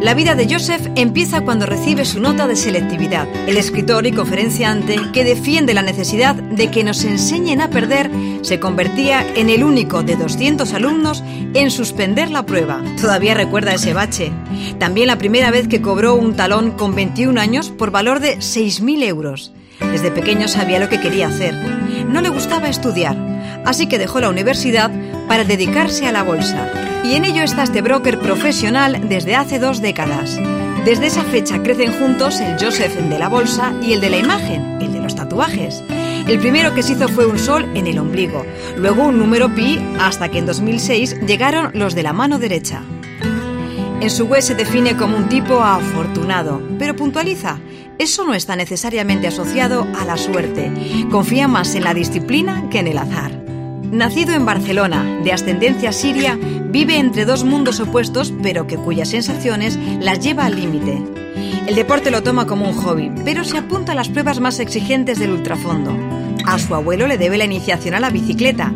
La vida de Joseph empieza cuando recibe su nota de selectividad. El escritor y conferenciante que defiende la necesidad de que nos enseñen a perder se convertía en el único de 200 alumnos en suspender la prueba. Todavía recuerda ese bache. También la primera vez que cobró un talón con 21 años por valor de 6.000 euros. Desde pequeño sabía lo que quería hacer. No le gustaba estudiar, así que dejó la universidad para dedicarse a la bolsa y en ello está este broker profesional desde hace dos décadas. Desde esa fecha crecen juntos el Joseph de la bolsa y el de la imagen, el de los tatuajes. El primero que se hizo fue un sol en el ombligo, luego un número pi hasta que en 2006 llegaron los de la mano derecha. En su web se define como un tipo afortunado, pero puntualiza, eso no está necesariamente asociado a la suerte, confía más en la disciplina que en el azar. Nacido en Barcelona, de ascendencia siria, vive entre dos mundos opuestos, pero que cuyas sensaciones las lleva al límite. El deporte lo toma como un hobby, pero se apunta a las pruebas más exigentes del ultrafondo. A su abuelo le debe la iniciación a la bicicleta,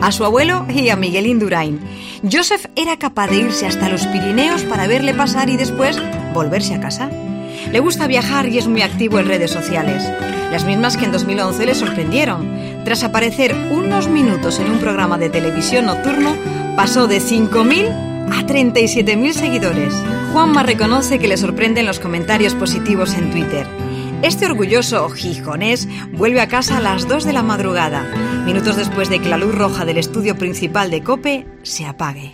a su abuelo y a Miguel Indurain. Joseph era capaz de irse hasta los Pirineos para verle pasar y después volverse a casa. Le gusta viajar y es muy activo en redes sociales, las mismas que en 2011 le sorprendieron. Tras aparecer unos minutos en un programa de televisión nocturno, pasó de 5.000 a 37.000 seguidores. Juanma reconoce que le sorprenden los comentarios positivos en Twitter. Este orgulloso gijonés vuelve a casa a las 2 de la madrugada, minutos después de que la luz roja del estudio principal de Cope se apague.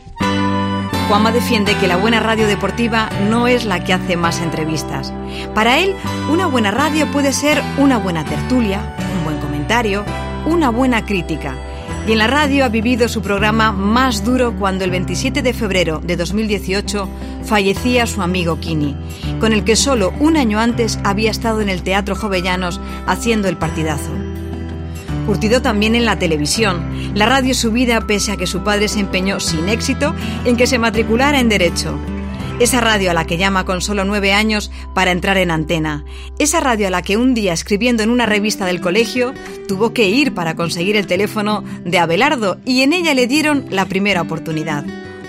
Juanma defiende que la buena radio deportiva no es la que hace más entrevistas. Para él, una buena radio puede ser una buena tertulia, un buen comentario, una buena crítica. Y en la radio ha vivido su programa más duro cuando el 27 de febrero de 2018 fallecía su amigo Kini, con el que solo un año antes había estado en el Teatro Jovellanos haciendo el partidazo. Curtido también en la televisión. La radio su vida pese a que su padre se empeñó sin éxito en que se matriculara en Derecho. Esa radio a la que llama con solo nueve años para entrar en antena. Esa radio a la que un día escribiendo en una revista del colegio tuvo que ir para conseguir el teléfono de Abelardo y en ella le dieron la primera oportunidad.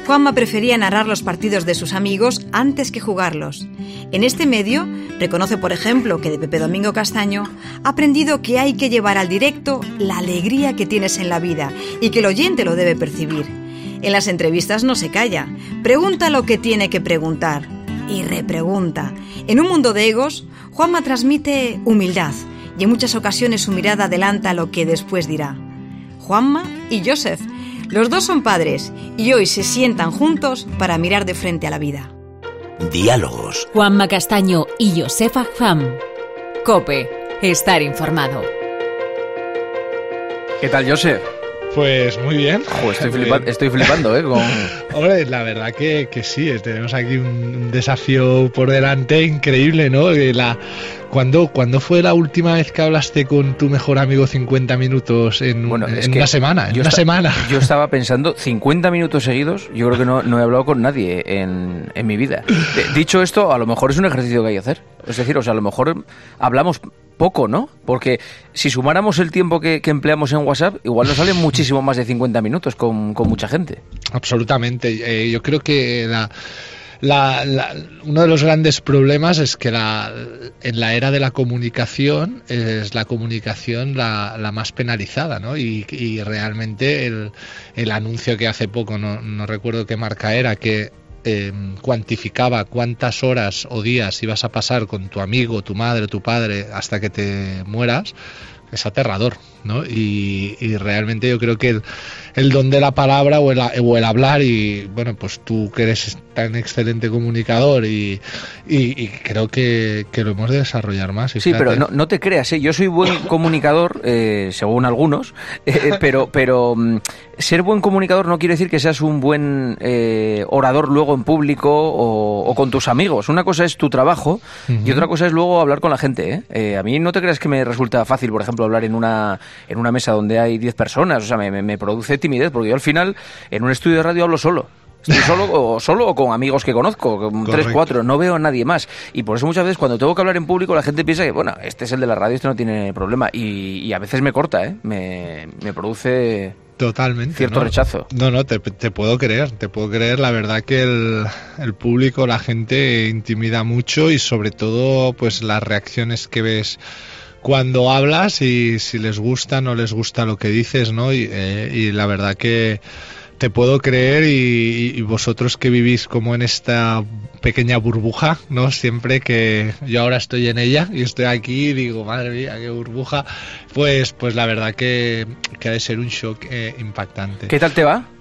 Juanma prefería narrar los partidos de sus amigos antes que jugarlos. En este medio, reconoce por ejemplo que de Pepe Domingo Castaño ha aprendido que hay que llevar al directo la alegría que tienes en la vida y que el oyente lo debe percibir. En las entrevistas no se calla, pregunta lo que tiene que preguntar y repregunta. En un mundo de egos, Juanma transmite humildad y en muchas ocasiones su mirada adelanta lo que después dirá. Juanma y Joseph los dos son padres y hoy se sientan juntos para mirar de frente a la vida. Diálogos. Juanma Castaño y Josefa Ham. Cope. Estar informado. ¿Qué tal, Joseph? Pues muy bien. estoy, flipando, estoy, flipando, ¿eh? Con... Hombre, la verdad que, que sí, tenemos aquí un, desafío por delante increíble, ¿no? La, ¿Cuándo, fue la última vez que hablaste con tu mejor amigo 50 minutos en, una semana? En una semana. Yo estaba pensando, 50 minutos seguidos, yo creo que no, he hablado con nadie en, mi vida. Dicho esto, a lo mejor es un ejercicio que hay que hacer. Es decir, o sea, a lo mejor hablamos poco, ¿no? Porque si sumáramos el tiempo que, empleamos en WhatsApp, igual nos salen muchísimo más de 50 minutos con, mucha gente. Absolutamente. Eh, yo creo que la uno de los grandes problemas es que en la era de la comunicación es la comunicación la, más penalizada, ¿no? Y, realmente el, anuncio que hace poco, no, recuerdo qué marca era, que em, cuantificaba cuántas horas o días ibas a pasar con tu amigo, tu madre, tu padre hasta que te mueras, es aterrador, ¿no? Y, realmente yo creo que el, el, don de la palabra o el, o el hablar y bueno, pues tú que eres tan excelente comunicador y, y, creo que, que, lo hemos de desarrollar más. sí, pero no, no, te creas, ¿eh? yo soy buen comunicador, eh, según algunos, eh, pero, pero mm, ser buen comunicador no quiere decir que seas un buen orador luego en público o, con tus amigos. Una cosa es tu trabajo y otra cosa es luego hablar con la gente. a mí no te creas que me resulta fácil, por ejemplo, hablar en una, en una mesa donde hay 10 personas, o sea, me, me produce timidez, porque yo al final en un estudio de radio hablo solo. Estoy solo o, solo o con amigos que conozco, con tres, cuatro, no veo a nadie más. Y por eso muchas veces cuando tengo que hablar en público la gente piensa que, bueno, este es el de la radio, este no tiene problema. Y, a veces me corta, ¿eh? Me, me produce Totalmente. cierto ¿no? rechazo. No, no, te, te puedo creer, te puedo creer. La verdad que el, el público, la gente intimida mucho y sobre todo pues las reacciones que ves cuando hablas y si les gusta no les gusta lo que dices, ¿no? Y, eh, y la verdad que te puedo creer y, vosotros que vivís como en esta pequeña burbuja, ¿no? Siempre que yo ahora estoy en ella y estoy aquí digo, madre mía, qué burbuja, pues, pues la verdad que, que ha de ser un shock eh, impactante. ¿Qué tal te va?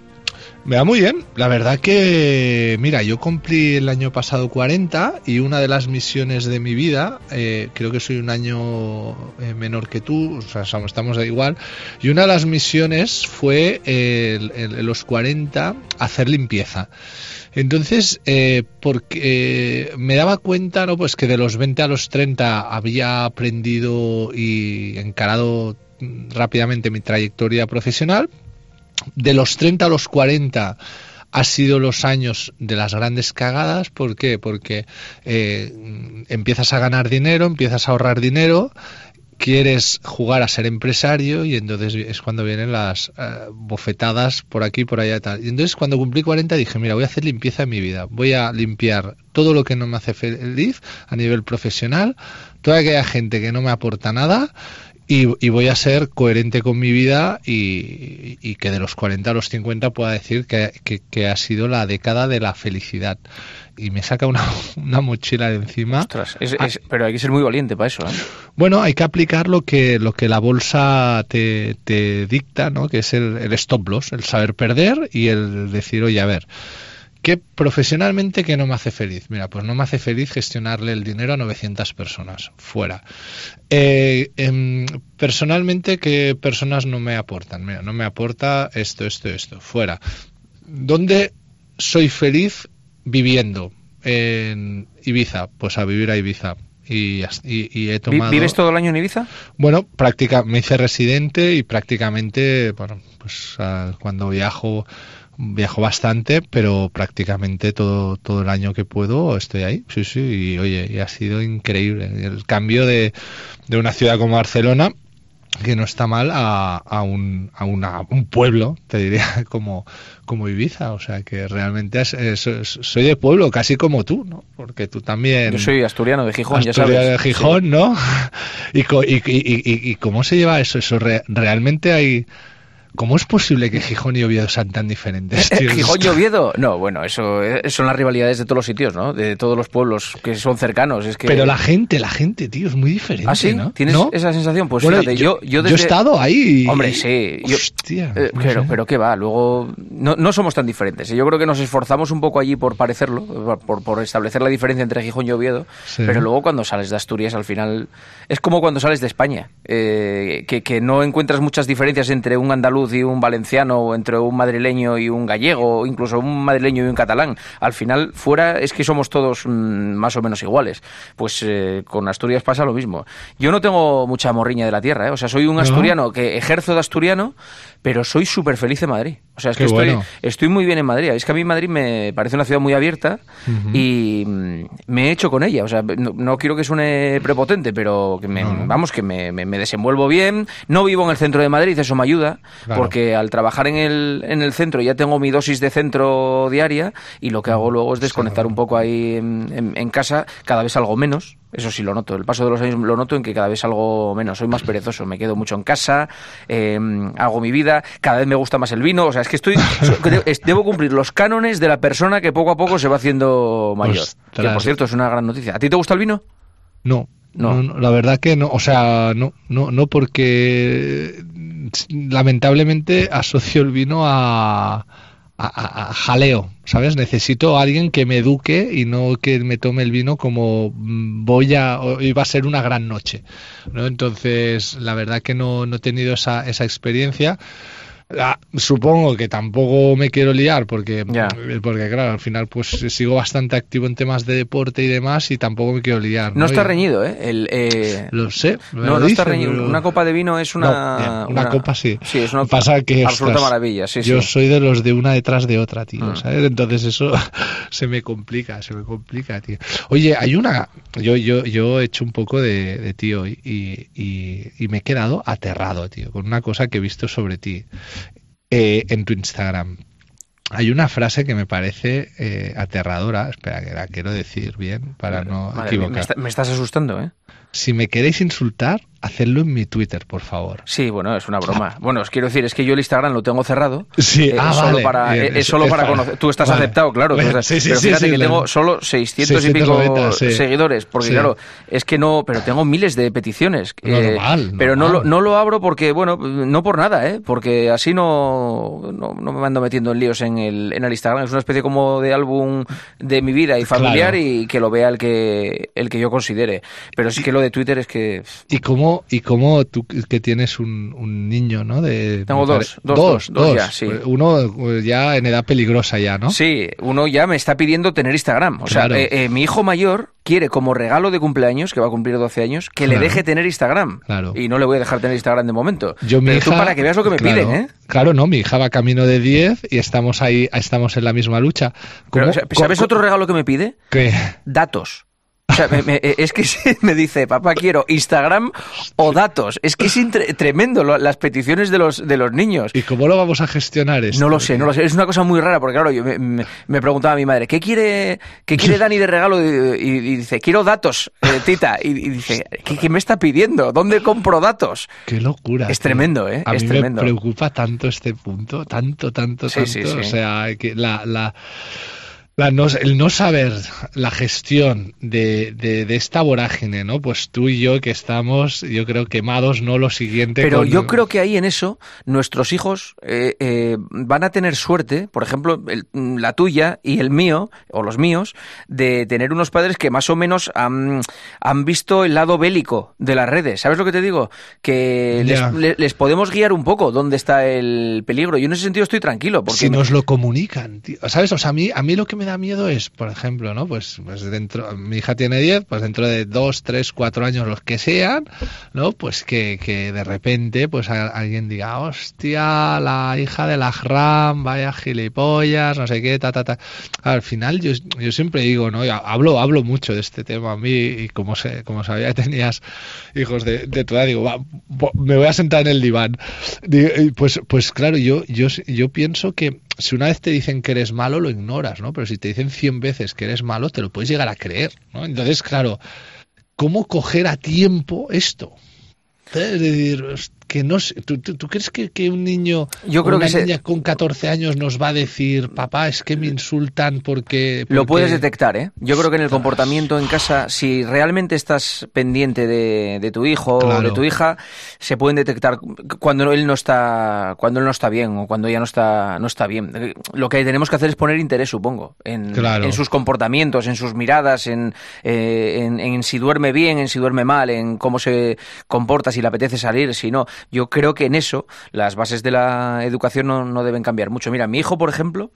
Me va muy bien. La verdad que, mira, yo cumplí el año pasado 40 y una de las misiones de mi vida, eh, creo que soy un año eh, menor que tú, o sea, estamos de igual, y una de las misiones fue eh, los 40 hacer limpieza. Entonces, eh, porque me daba cuenta, ¿no? Pues que de los 20 a los 30 había aprendido y encarado mm, rápidamente mi trayectoria profesional, de los 30 a los 40 ha sido los años de las grandes cagadas. ¿Por qué? Porque eh, empiezas a ganar dinero, empiezas a ahorrar dinero, quieres jugar a ser empresario y entonces es cuando vienen las eh, bofetadas por aquí, por allá y tal. Y entonces cuando cumplí 40 dije, mira, voy a hacer limpieza en mi vida. Voy a limpiar todo lo que no me hace feliz a nivel profesional, toda aquella gente que no me aporta nada y, y voy a ser coherente con mi vida y, y que de los 40 a los 50 pueda decir que, que- que ha sido la década de la felicidad. Y me saca una, una mochila de encima. Ostras, es- es- pero hay que ser muy valiente para eso, ¿eh? Bueno, hay que aplicar lo que, lo que la bolsa te, te dicta, ¿no? que es el, el stop loss, el saber perder y el decir, oye, a ver, ¿qué profesionalmente que no me hace feliz? Mira, pues no me hace feliz gestionarle el dinero a 900 personas, fuera. Eh, em, personalmente, ¿qué personas no me aportan? Mira, no me aporta esto, esto, esto, fuera. ¿Dónde soy feliz viviendo? En Ibiza, pues a vivir a Ibiza. Y, he tomado... ¿Vives todo el año en Ibiza? Bueno, práctica, me hice residente y prácticamente, bueno, pues ah, cuando viajo, viajo bastante, pero prácticamente todo, todo el año que puedo estoy ahí. Sí, sí, y oye, y ha sido increíble. El cambio de, de una ciudad como Barcelona, que no está mal, a, a, un, a una- un pueblo, te diría, como, como Ibiza. O sea, que realmente es- es- es- soy de pueblo, casi como tú, ¿no? Porque tú también... Yo soy asturiano de Gijón, ya Asturias sabes. de Gijón, ¿no? ¿Y, co- y, y- y- y- y cómo se lleva eso? Eso re- realmente hay. ¿Cómo es posible que Gijón y Oviedo sean tan diferentes? Eh, tío? ¿Gijón y Oviedo? No, bueno, eso eh, son las rivalidades de todos los sitios, ¿no? De todos los pueblos que son cercanos. Es que... Pero la gente, la gente, tío, es muy diferente. ¿Ah, sí? ¿no? ¿Tienes ¿No? esa sensación? Pues Bueno, fíjate, yo, yo, he desde... estado ahí. y- Hombre, sí. Yo, Hostia. Eh, no pero, sé. pero qué va, luego no, no somos tan diferentes. ¿eh? Yo creo que nos esforzamos un poco allí por parecerlo, por, por establecer la diferencia entre Gijón y Oviedo, Sí. pero luego cuando sales de Asturias al final es como cuando sales de España, eh, que, que no encuentras muchas diferencias entre un andaluz y un valenciano, o entre un madrileño y un gallego, o incluso un madrileño y un catalán. Al final, fuera es que somos todos mm, más o menos iguales. Pues eh, con Asturias pasa lo mismo. Yo no tengo mucha morriña de la tierra, ¿eh? o sea, soy un ¿No? asturiano que ejerzo de asturiano, pero soy súper feliz en Madrid. O sea, es que estoy, bueno. estoy muy bien en Madrid. Es que a mí Madrid me parece una ciudad muy abierta y mm, me he hecho con ella. O sea, no, no quiero que suene prepotente, pero que me, no. vamos, que me, me- me desenvuelvo bien. No vivo en el centro de Madrid, eso me ayuda, Claro. Porque al trabajar en el, en el centro ya tengo mi dosis de centro diaria y lo que hago luego es desconectar un poco ahí en, en- en casa, cada vez algo menos. Eso sí lo noto. El paso de los años lo noto en que cada vez algo menos. Soy más perezoso. Me quedo mucho en casa, eh, hago mi vida. Cada vez me gusta más el vino. O sea, es que estoy. debo cumplir los cánones de la persona que poco a poco se va haciendo mayor. Que por cierto es una gran noticia. ¿A ti te gusta el vino? No, No. no, no, la verdad que no, o sea, no, no, no porque lamentablemente asocio el vino a, a- jaleo, ¿sabes? Necesito a alguien que me eduque y no que me tome el vino como voy a, hoy va a ser una gran noche, ¿no? Entonces, la verdad que no, no he tenido esa, esa experiencia. Ah, supongo que tampoco me quiero liar porque, Ya. porque claro, al final pues sigo bastante activo en temas de deporte y demás y tampoco me quiero liar. No está reñido, ¿eh? El, eh, Lo sé. No, lo no está reñido. pero- Una copa de vino es una. No, una, copa sí. Sí, es una Pasa que, absoluta ostras, maravilla. Sí, yo sí. soy de los de una detrás de otra, tío, Mm. ¿sabes? Entonces eso se me complica, se me complica, tío. Oye, hay una... Yo, yo, yo he hecho un poco de, de tío y, y, y me he quedado aterrado, tío, con una cosa que he visto sobre ti. Eh, en tu Instagram. Hay una frase que me parece eh, aterradora, espera que la quiero decir bien para no equivocar. me, está- me estás asustando, ¿eh? Si me queréis insultar, hacedlo en mi Twitter, por favor. Sí, bueno, es una broma. Bueno, os quiero decir, es que yo el Instagram lo tengo cerrado. Sí, Eh, ah, solo vale. para, Bien, eh, es solo es para conocer. Tú estás vale. aceptado, claro. Bueno, estás- sí, sí, pero fíjate sí, que tengo solo 600 y pico 690, sí. seguidores, porque claro, es que no, pero tengo miles de peticiones. eh, Normal, pero no lo, normal. no lo abro porque, bueno, no por nada, ¿eh? Porque así no, no, no me ando metiendo en líos en el, en el Instagram. Es una especie como de álbum de mi vida y familiar Claro. y que lo vea el que, el que yo considere. Pero sí que lo de Twitter es que... ¿Y cómo, y cómo tú que tienes un, un niño, ¿no? De, Tengo dos, dos, dos, dos ya, sí. Uno eh, ya en edad peligrosa ya, ¿no? Sí, uno ya me está pidiendo tener Instagram. O Claro. sea, eh, eh, mi hijo mayor quiere como regalo de cumpleaños, que va a cumplir 12 años, que le deje tener Instagram. Claro. Y no le voy a dejar tener Instagram de momento. Yo mi Pero tú hija- para que veas lo que me claro, piden, ¿eh? Claro, no, mi hija va camino de 10 y estamos ahí, estamos en la misma lucha. Pero, ¿Cómo- o sea, ¿Sabes otro regalo que me pide? ¿Qué? Datos. O sea, me- me- eh, es que me dice, papá, quiero Instagram o datos. Es que es tremendo lo- las peticiones de los, de los niños. ¿Y cómo lo vamos a gestionar esto? No lo sé, no lo sé. Es una cosa muy rara, porque claro, yo me, me- me preguntaba a mi madre, ¿qué quiere, qué quiere Dani de regalo? Y, y- y dice, quiero datos, eh, tita. Y, y dice, ¿qué, qué me está pidiendo? ¿Dónde compro datos? Qué locura. Es tío. tremendo, ¿eh? A Es mí tremendo. me preocupa tanto este punto, tanto, tanto, Sí, tanto. sí, sí. O sea, que la, la, la no- el no saber la gestión de, de, de esta vorágine, ¿no? Pues tú y yo que estamos, yo creo, quemados, ¿no? Lo siguiente. Pero con- yo creo que ahí en eso nuestros hijos eh, eh, van a tener suerte, por ejemplo, el- la tuya y el mío, o los míos, de tener unos padres que más o menos han, han visto el lado bélico de las redes. ¿Sabes lo que te digo? Que les, les podemos guiar un poco dónde está el peligro. Yo en ese sentido estoy tranquilo. Porque si nos lo comunican, tío. ¿Sabes? O sea, a mí, a mí lo que me da miedo es, por ejemplo, ¿no? Pues, pues dentro, mi hija tiene 10, pues dentro de 2, 3, 4 años, los que sean, ¿no? Pues que, que de repente, pues a- alguien diga, hostia, la hija de la RAM, vaya gilipollas, no sé qué, ta, ta, ta. Al final, yo, yo siempre digo, ¿no? Yo hablo, hablo mucho de este tema a mí y como, sé, como sabía que tenías hijos de, de tu edad, digo, va, me voy a sentar en el diván. Pues, pues claro, yo, yo, yo pienso que si una vez te dicen que eres malo, lo ignoras, ¿no? Pero si te dicen 100 veces que eres malo, te lo puedes llegar a creer, ¿no? Entonces, claro, ¿cómo coger a tiempo esto? Es decir, que no sé, ¿tú, tú, tú crees que, que un niño Yo creo una que se- niña con 14 años nos va a decir, papá, es que me insultan porque... Lo porque-" puedes detectar, ¿eh? Yo creo que en el comportamiento en casa, si realmente estás pendiente de, de tu hijo o de tu hija, se pueden detectar cuando él no está, cuando él no está bien o cuando ella no está, no está bien. Lo que tenemos que hacer es poner interés, supongo, en, Claro. en sus comportamientos, en sus miradas, en, eh, en, en si duerme bien, en si duerme mal, en cómo se comporta, si le apetece salir, si no. Yo creo que en eso las bases de la educación no, no deben cambiar mucho. Mira, mi hijo, por ejemplo,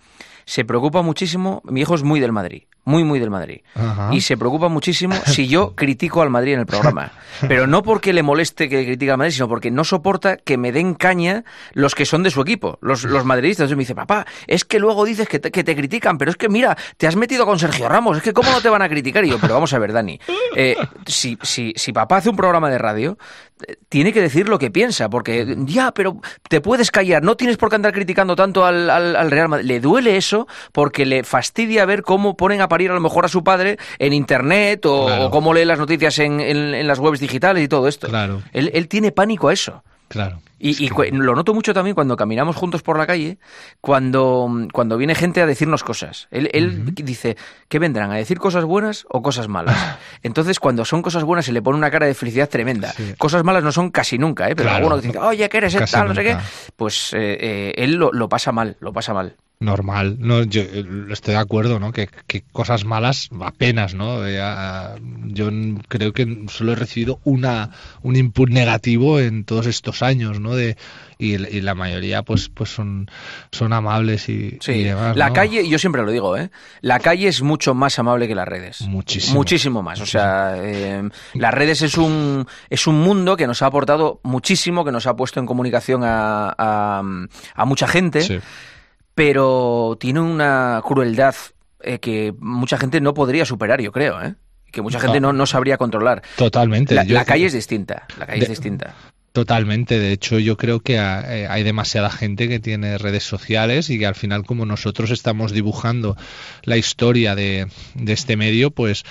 se preocupa muchísimo, mi hijo es muy del Madrid, muy, muy del Madrid. Ajá. Y se preocupa muchísimo si yo critico al Madrid en el programa. Pero no porque le moleste que critique al Madrid, sino porque no soporta que me den caña los que son de su equipo, los, los madridistas. Entonces me dice, papá, es que luego dices que te, que te critican, pero es que mira, te has metido con Sergio Ramos, es que cómo no te van a criticar. Y yo, pero vamos a ver, Dani, eh, si, si, si papá hace un programa de radio, eh, tiene que decir lo que piensa, porque ya, pero te puedes callar, no tienes por qué andar criticando tanto al, al, al Real Madrid. Le duele eso porque le fastidia ver cómo ponen a parir a lo mejor a su padre en internet o, Claro. o cómo lee las noticias en, en- en las webs digitales y todo esto. Claro. Él, él tiene pánico a eso. Claro. Y, que- lo noto mucho también cuando caminamos juntos por la calle, cuando, cuando viene gente a decirnos cosas. Él, él dice, ¿qué vendrán? ¿A decir cosas buenas o cosas malas? Entonces, cuando son cosas buenas, se le pone una cara de felicidad tremenda. Sí. Cosas malas no son casi nunca, ¿eh? Pero Claro. alguno dice, oye, que eres Casi tal, no sé qué. Pues eh, eh, él lo, lo pasa mal, lo pasa mal. Normal. No, yo eh, estoy de acuerdo, ¿no? Que, que cosas malas apenas, ¿no? Eh, yo creo que solo he recibido una un input negativo en todos estos años, ¿no? De y, y la mayoría, pues, pues son son amables y, Sí, y demás. la ¿no? calle, yo siempre lo digo, ¿eh? La calle es mucho más amable que las redes. Muchísimo. Muchísimo más. O sea, eh, las redes es un, es un mundo que nos ha aportado muchísimo, que nos ha puesto en comunicación a, a, a mucha gente, Sí. Pero tiene una crueldad eh, que mucha gente no podría superar, yo creo, ¿eh? Que mucha gente Ah. no, no sabría controlar. Totalmente. La, calle es distinta. La calle es distinta. Totalmente, de hecho yo creo que eh, hay demasiada gente que tiene redes sociales y que al final como nosotros estamos dibujando la historia de, de este medio, pues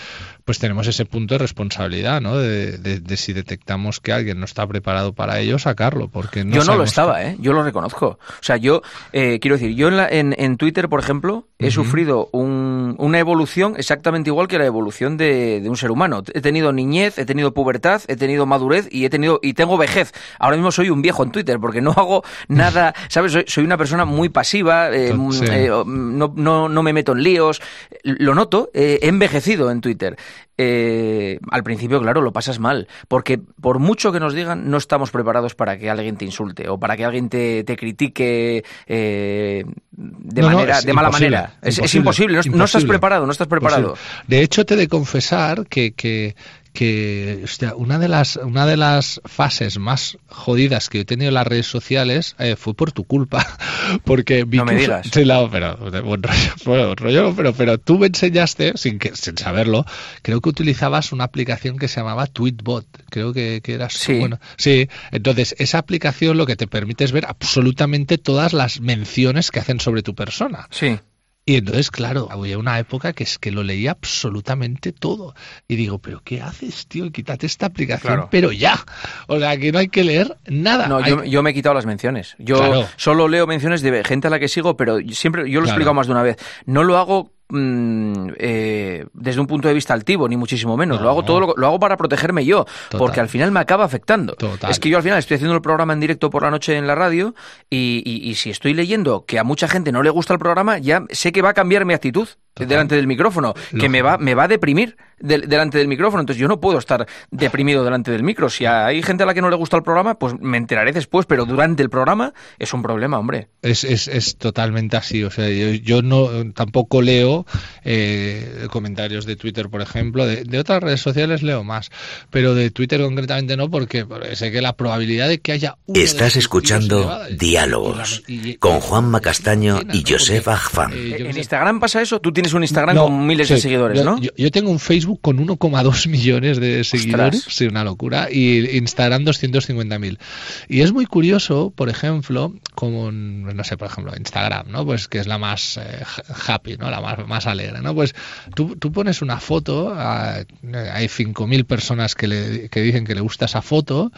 pues tenemos ese punto de responsabilidad, ¿no? De, si detectamos que alguien no está preparado para ello, sacarlo, porque no Yo no lo estaba, ¿eh? Yo lo reconozco. O sea, yo, eh, quiero decir, yo en, en, Twitter, por ejemplo, he sufrido una evolución exactamente igual que la evolución de, un ser humano. He tenido niñez, he tenido pubertad, he tenido madurez y he tenido y tengo vejez. Ahora mismo soy un viejo en Twitter porque no hago nada, ¿sabes? Soy, una persona muy pasiva, eh, eh, no, no, no, me meto en líos. Lo noto, he envejecido en Twitter eh, al principio, claro, lo pasas mal, porque por mucho que nos digan, no estamos preparados para que alguien te insulte o para que alguien te, te critique eh, de, manera, de mala manera. Es imposible, no, estás preparado, no estás preparado. De hecho, te he de confesar que, que, que una de las una de las fases más jodidas que he tenido en las redes sociales eh, fue por tu culpa porque vi no me digas. Pero buen rollo, pero pero tú me enseñaste sin que sin saberlo creo que utilizabas una aplicación que se llamaba Tweetbot creo que, que eras sí. bueno sí entonces esa aplicación lo que te permite es ver absolutamente todas las menciones que hacen sobre tu persona. Sí y entonces, claro, había una época que es que lo leía absolutamente todo. Y digo, ¿pero qué haces, tío? Quítate esta aplicación, pero ya. O sea, que no hay que leer nada. No, yo, me he quitado las menciones. Yo solo leo menciones de gente a la que sigo, pero siempre, yo lo he explicado más de una vez. No lo hago Mm, eh, desde un punto de vista altivo, ni muchísimo menos. Lo hago todo lo, hago para protegerme yo, porque al final me acaba afectando. Es que yo al final estoy haciendo el programa en directo por la noche en la radio y, si estoy leyendo que a mucha gente no le gusta el programa, ya sé que va a cambiar mi actitud delante del micrófono, que me va, me va a deprimir delante del micrófono. Entonces yo no puedo estar deprimido delante del micro. Si hay gente a la que no le gusta el programa, pues me enteraré después, pero durante el programa es un problema, hombre. Es, es, es totalmente así. O sea, yo, no tampoco leo eh, comentarios de Twitter, por ejemplo. De, otras redes sociales leo más, pero de Twitter concretamente no, porque sé que la probabilidad de que haya... Estás escuchando Diálogos con Juan Macastaño y Agfam. Eh, en Instagram pasa eso, tú tienes un Instagram con miles de seguidores, ¿no? Yo, tengo un Facebook con 1,2 millones de seguidores, sí, una locura, y Instagram 250.000. Y es muy curioso, por ejemplo, como, no sé, por ejemplo, Instagram, ¿no? Pues que es la más eh, happy, ¿no? La más, más alegre, ¿no? Pues tú, tú pones una foto, ah, hay 5.000 personas que, le, que dicen que le gusta esa foto,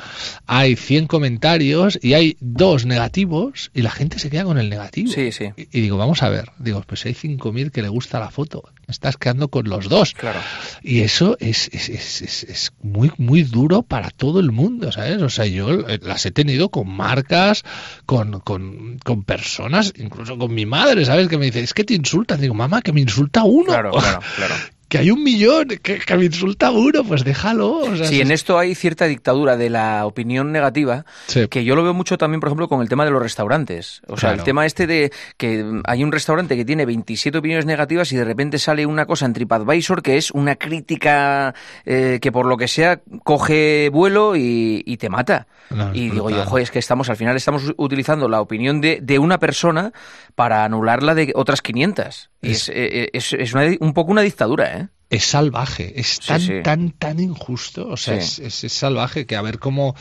hay 100 comentarios y hay dos negativos y la gente se queda con el negativo. Sí, sí. Y, y digo, vamos a ver, digo, pues hay 5.000 que le gusta la foto, estás quedando con los dos. Claro. Y eso es, es, es, es, muy, muy duro para todo el mundo, ¿sabes? O sea, yo las he tenido con marcas, con, con, con personas, incluso con mi madre, ¿sabes? Que me dice, es que te insultan. Digo, mamá, que me insulta uno. Claro, claro, claro que hay un millón, que, me insulta uno, pues déjalo. O sí, en esto hay cierta dictadura de la opinión negativa, que yo lo veo mucho también, por ejemplo, con el tema de los restaurantes. O sea, el tema este de que hay un restaurante que tiene 27 opiniones negativas y de repente sale una cosa en TripAdvisor que es una crítica eh, que por lo que sea coge vuelo y, te mata. y digo yo, joder, es que estamos, al final estamos utilizando la opinión de, de una persona para anularla de otras 500. Y es, eh, es, es un poco una dictadura, ¿eh? Es salvaje, es tan, tan, tan injusto, o sea, es, es, salvaje que a ver cómo,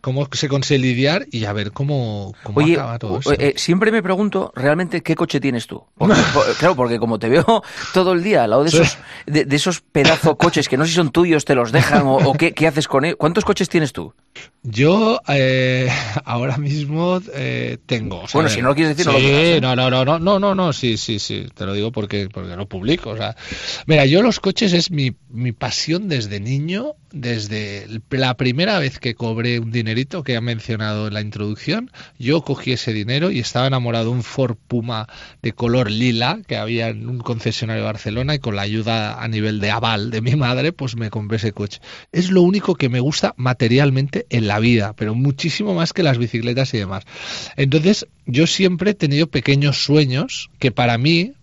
cómo se consigue lidiar y a ver cómo, cómo acaba todo esto. Eh, siempre me pregunto realmente qué coche tienes tú. claro, porque como te veo todo el día al lado de esos, de, esos pedazos coches que no sé si son tuyos, te los dejan o, qué, qué, haces con ellos. ¿Cuántos coches tienes tú? Yo eh, ahora mismo eh, tengo. bueno, si no lo quieres decir, no lo digas. No, no, no, no, no, no, no, sí, sí, sí, te lo digo porque, porque lo publico. O sea, mira, yo los coches es mi, mi pasión desde niño, desde la primera vez que cobré un que ha mencionado en la introducción, yo cogí ese dinero y estaba enamorado de un Ford Puma de color lila que había en un concesionario de Barcelona y con la ayuda a nivel de aval de mi madre, pues me compré ese coche. Es lo único que me gusta materialmente en la vida, pero muchísimo más que las bicicletas y demás. Entonces, yo siempre he tenido pequeños sueños que para mí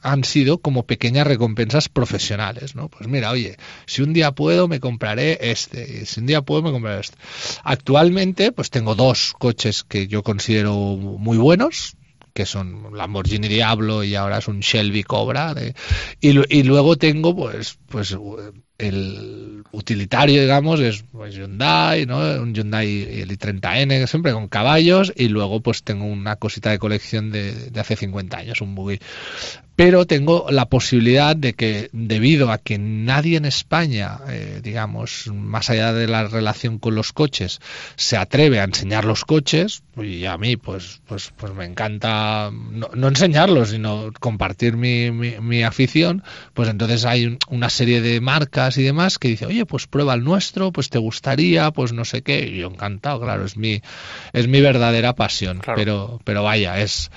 han sido como pequeñas recompensas profesionales, ¿no? Pues mira, oye, si un día puedo me compraré este, si un día puedo me compraré este. Actualmente, pues tengo dos coches que yo considero muy buenos, que son Lamborghini Diablo y ahora es un Shelby Cobra. y, y, luego tengo, pues, pues el utilitario, digamos, es pues, Hyundai, ¿no? Un Hyundai el i30N, siempre con caballos, y luego pues tengo una cosita de colección de, de hace 50 años, un buggy pero tengo la posibilidad de que debido a que nadie en España, eh, digamos, más allá de la relación con los coches, se atreve a enseñar los coches, y a mí pues pues pues me encanta no, enseñarlos, sino compartir mi, mi, afición, pues entonces hay una serie de marcas y demás que dice, oye, pues prueba el nuestro, pues te gustaría, pues no sé qué, y yo encantado, claro, es mi, es mi verdadera pasión, pero, pero vaya, es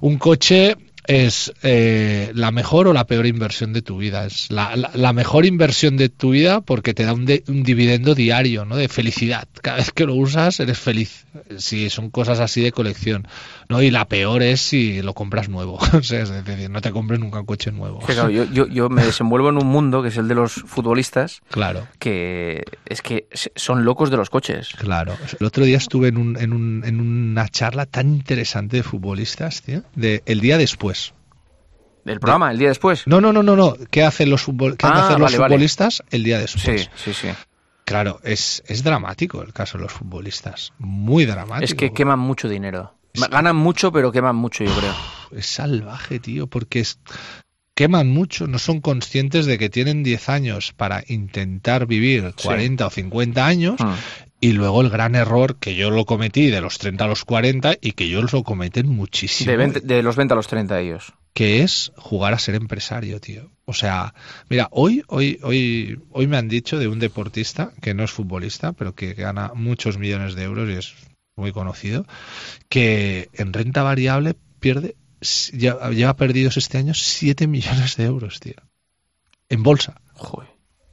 un coche es eh, la mejor o la peor inversión de tu vida. Es la, la, mejor inversión de tu vida porque te da un, un, dividendo diario, ¿no? De felicidad. Cada vez que lo usas eres feliz. Si son cosas así de colección, ¿no? Y la peor es si lo compras nuevo. o sea, es decir, no te compres nunca un coche nuevo. Claro, yo, yo, yo me desenvuelvo en un mundo que es el de los futbolistas. Claro. Que es que son locos de los coches. Claro. El otro día estuve en, un, en, un, en una charla tan interesante de futbolistas, tío, de el día después ¿Del programa, el día después? No, no, no, no, no. ¿Qué hacen los, qué ah, los futbolistas el día después? Sí, sí, sí. Claro, es, es dramático el caso de los futbolistas. Muy dramático. Es que queman mucho dinero. Ganan mucho, pero queman mucho, yo creo. Es salvaje, tío, porque es, queman mucho, no son conscientes de que tienen 10 años para intentar vivir 40 o 50 años ah. Y luego el gran error que yo lo cometí de los 30 a los 40 y que ellos lo cometen muchísimo. De, los 20 a los 30 ellos. Que es jugar a ser empresario, tío. O sea, mira, hoy, hoy, hoy, hoy me han dicho de un deportista que no es futbolista, pero que gana muchos millones de euros y es muy conocido, que en renta variable pierde, lleva perdidos este año 7 millones de euros, tío. En bolsa. Joder.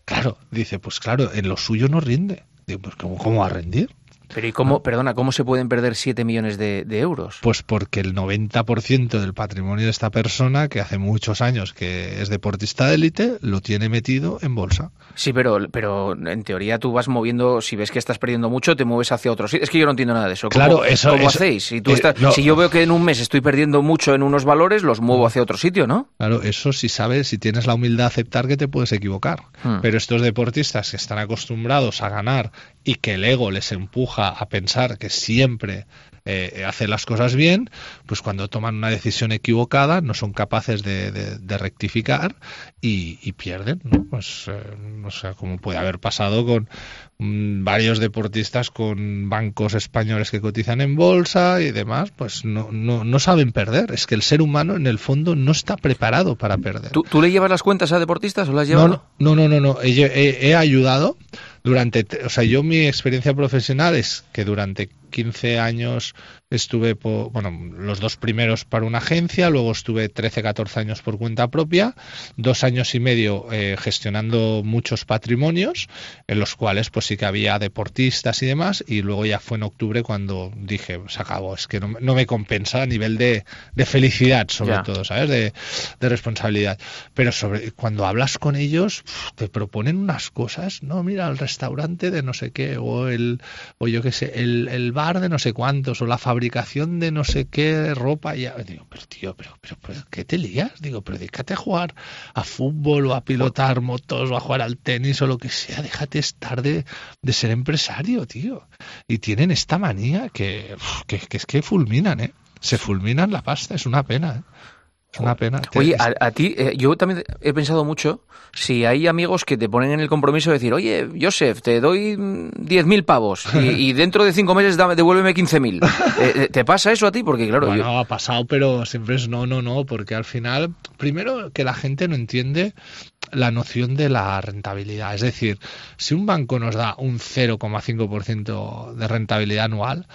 Claro, dice, pues claro, en lo suyo no rinde. Digo, pues ¿cómo, cómo va a rendir? Pero ¿y cómo, perdona, cómo se pueden perder 7 millones de, euros? Pues porque el 90% del patrimonio de esta persona, que hace muchos años que es deportista de élite, lo tiene metido en bolsa. Sí, pero, pero en teoría tú vas moviendo, si ves que estás perdiendo mucho, te mueves hacia otros. Es que yo no entiendo nada de eso. ¿Cómo, claro, eso ¿cómo hacéis? Si, tú eh, si yo veo que en un mes estoy perdiendo mucho en unos valores, los muevo hacia otro sitio, ¿no? Claro, eso si sabes, si tienes la humildad de aceptar que te puedes equivocar. Hmm. Pero estos deportistas que están acostumbrados a ganar y que el ego les empuja a pensar que siempre eh, hace las cosas bien, pues cuando toman una decisión equivocada no son capaces de, rectificar y, pierden, ¿no? Pues eh, no sé cómo puede haber pasado con mm, varios deportistas con bancos españoles que cotizan en bolsa y demás, pues no, no, no saben perder. Es que el ser humano en el fondo no está preparado para perder. ¿Tú, le llevas las cuentas a deportistas o las llevas? No, no, no, no, no. he ayudado durante, o sea, yo mi experiencia profesional es que durante 15 años estuve, por, bueno, los dos primeros para una agencia, luego estuve 13, 14 años por cuenta propia, dos años y medio eh, gestionando muchos patrimonios, en los cuales pues sí que había deportistas y demás, y luego ya fue en octubre cuando dije, se acabó, es que no, me compensa a nivel de, felicidad, sobre todo, ¿sabes? De, responsabilidad. Pero sobre cuando hablas con ellos, te proponen unas cosas, no, mira, el restaurante de no sé qué, o el, o yo qué sé, el, el bar de no sé cuántos, o la fabricación de no sé qué ropa. Y digo, pero tío, pero, pero, ¿qué te lías? Digo, pero déjate a jugar a fútbol o a pilotar motos o a jugar al tenis o lo que sea. Déjate estar de, de ser empresario, tío. Y tienen esta manía que, que, que es que fulminan, ¿eh? Se fulminan la pasta, es una pena, ¿eh? Una pena. Oye, a, ti, eh, yo también he pensado mucho si hay amigos que te ponen en el compromiso de decir, oye, Joseph, te doy 10.000 pavos y, dentro de cinco meses devuélveme 15.000. Eh, eh, ¿Te pasa eso a ti? Porque claro... Bueno, ha pasado, pero siempre es no, no, no, porque al final, primero que la gente no entiende la noción de la rentabilidad. Es decir, si un banco nos da un 0,5% de rentabilidad anual,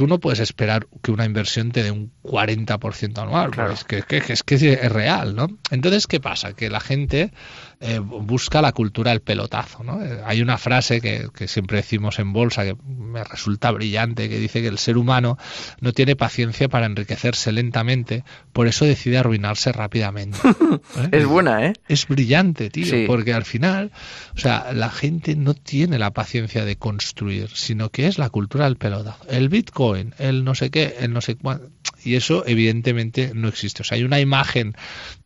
tú no puedes esperar que una inversión te dé un 40% anual, es, que, es que es real, ¿no? Entonces, ¿qué pasa? Que la gente eh, busca la cultura del pelotazo. ¿no? Eh, hay una frase que, que, siempre decimos en bolsa que me resulta brillante, que dice que el ser humano no tiene paciencia para enriquecerse lentamente, por eso decide arruinarse rápidamente. ¿Eh? es buena, ¿eh? Es brillante, tío, porque al final, o sea, la gente no tiene la paciencia de construir, sino que es la cultura del pelotazo. El Bitcoin, el no sé qué, el no sé cuánto. Y eso evidentemente no existe. O sea, hay una imagen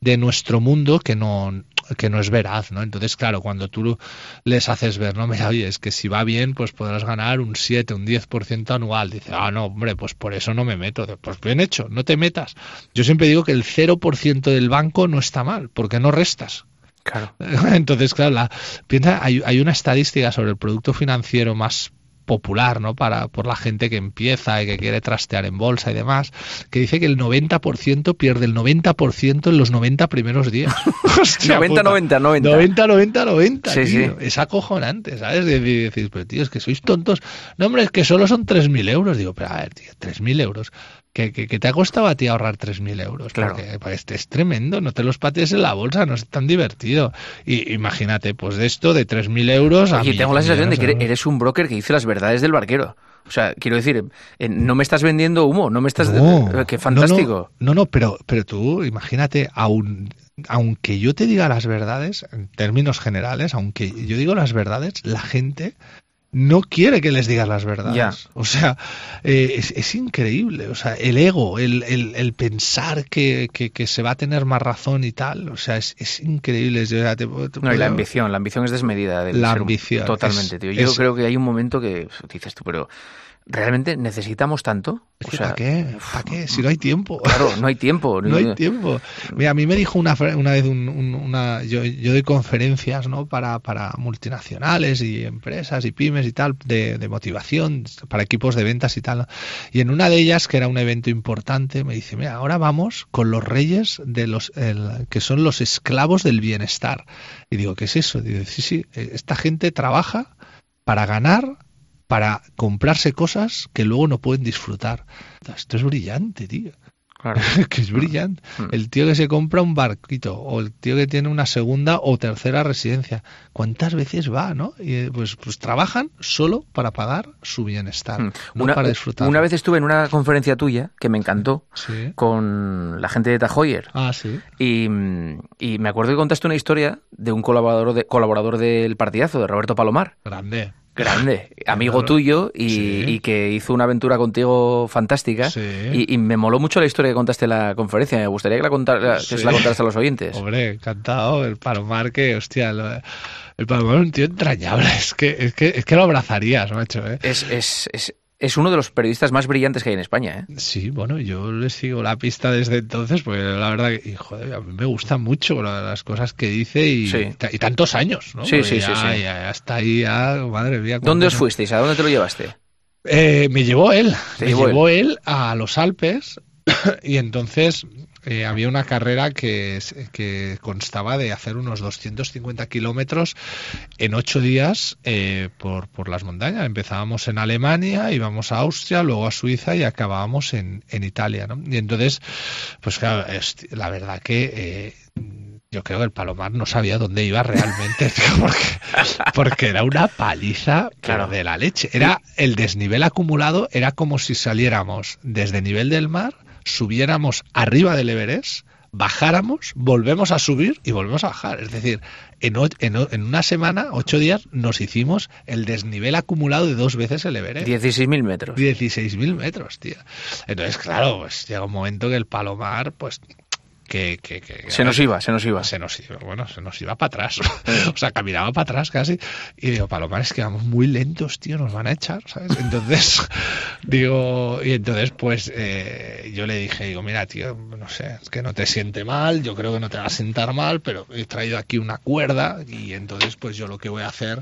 de nuestro mundo que no, que no es veraz, ¿no? Entonces, claro, cuando tú les haces ver, no, mira, oye, es que si va bien, pues podrás ganar un 7, un 10% anual. Dice, ah, no, hombre, pues por eso no me meto. Pues bien hecho, no te metas. Yo siempre digo que el 0% del banco no está mal, porque no restas. Claro. Entonces, claro, la, piensa, hay, hay una estadística sobre el producto financiero más popular, ¿no? Para, por la gente que empieza y que quiere trastear en bolsa y demás, que dice que el 90% pierde el 90% en los 90 primeros días. 90, 90, 90. 90, 90, 90. Sí, sí. Es acojonante, ¿sabes? Decir, pero tío, es que sois tontos. No, hombre, es que solo son 3.000 euros. Digo, pero a ver, tío, 3.000 euros que, te ha costado a ti ahorrar 3.000 euros. Claro. Porque pues, es tremendo, no te los patees en la bolsa, no es tan divertido. Y imagínate, pues de esto, de 3.000 euros a... Y tengo la sensación de que eres un broker que dice las verdades del barquero. O sea, quiero decir, eh, no me estás vendiendo humo, no me estás... No, ¡Qué fantástico! No, no, pero, pero tú imagínate, aun, aunque yo te diga las verdades, en términos generales, aunque yo digo las verdades, la gente no quiere que les digas las verdades. O sea, eh, es, increíble. O sea, el ego, el, el, pensar que, que, se va a tener más razón y tal. O sea, es, es increíble. no, y la ambición, la ambición es desmedida. la ambición. Totalmente, tío. Yo creo que hay un momento que dices tú, pero ¿Realmente necesitamos tanto? O sea, ¿Para qué? ¿Para qué? Si no hay tiempo. Claro, no hay tiempo. no hay tiempo. Mira, a mí me dijo una, una vez una, yo, yo doy conferencias ¿no? para, para multinacionales y empresas y pymes y tal de, de, motivación para equipos de ventas y tal. Y en una de ellas, que era un evento importante, me dice, mira, ahora vamos con los reyes de los el, que son los esclavos del bienestar. Y digo, ¿qué es eso? Digo, sí, sí, esta gente trabaja para ganar para comprarse cosas que luego no pueden disfrutar. Esto es brillante, tío. Claro. que es brillante. Mm. El tío que se compra un barquito o el tío que tiene una segunda o tercera residencia. ¿Cuántas veces va, no? Y eh, pues, pues trabajan solo para pagar su bienestar, mm. no una, para disfrutar. Una vez estuve en una conferencia tuya que me encantó con la gente de Tajoyer. Ah, sí. Y, y, me acuerdo que contaste una historia de un colaborador, de, colaborador del partidazo, de Roberto Palomar. Grande grande, amigo tuyo y, que hizo una aventura contigo fantástica. Y, me moló mucho la historia que contaste en la conferencia. Me gustaría que, la contara, que se la contaras a los oyentes. Hombre, encantado. El Palomar que, hostia, el Palomar es un tío entrañable. Es que, es que, es que lo abrazarías, macho. ¿eh? Es, es, es, es uno de los periodistas más brillantes que hay en España. ¿eh? Sí, bueno, yo le sigo la pista desde entonces, pues la verdad que, joder, a mí me gusta mucho las cosas que dice y, y tantos años, ¿no? Sí, sí, sí, hasta ahí, ya, madre mía. ¿Dónde os fuisteis? ¿A dónde te lo llevaste? Eh, me llevó él, me llevó él a los Alpes y entonces eh, había una carrera que, que, constaba de hacer unos 250 kilómetros en ocho días eh, por, por, las montañas. Empezábamos en Alemania, íbamos a Austria, luego a Suiza y acabábamos en, en Italia. ¿no? Y entonces, pues claro, la verdad que... Eh, yo creo que el Palomar no sabía dónde iba realmente, porque, porque, era una paliza claro. de la leche. Era el desnivel acumulado, era como si saliéramos desde nivel del mar subiéramos arriba del Everest, bajáramos, volvemos a subir y volvemos a bajar. Es decir, en, en, una semana, ocho días, nos hicimos el desnivel acumulado de dos veces el Everest. 16.000 metros. 16.000 metros, tío. Entonces, claro, pues llega un momento que el Palomar, pues que, se nos iba, se nos iba. Se nos iba, bueno, se nos iba para atrás. o sea, caminaba para atrás casi. Y digo, Palomares, que vamos muy lentos, tío, nos van a echar, ¿sabes? Entonces, digo, y entonces, pues eh, yo le dije, digo, mira, tío, no sé, es que no te siente mal, yo creo que no te va a sentar mal, pero he traído aquí una cuerda y entonces, pues yo lo que voy a hacer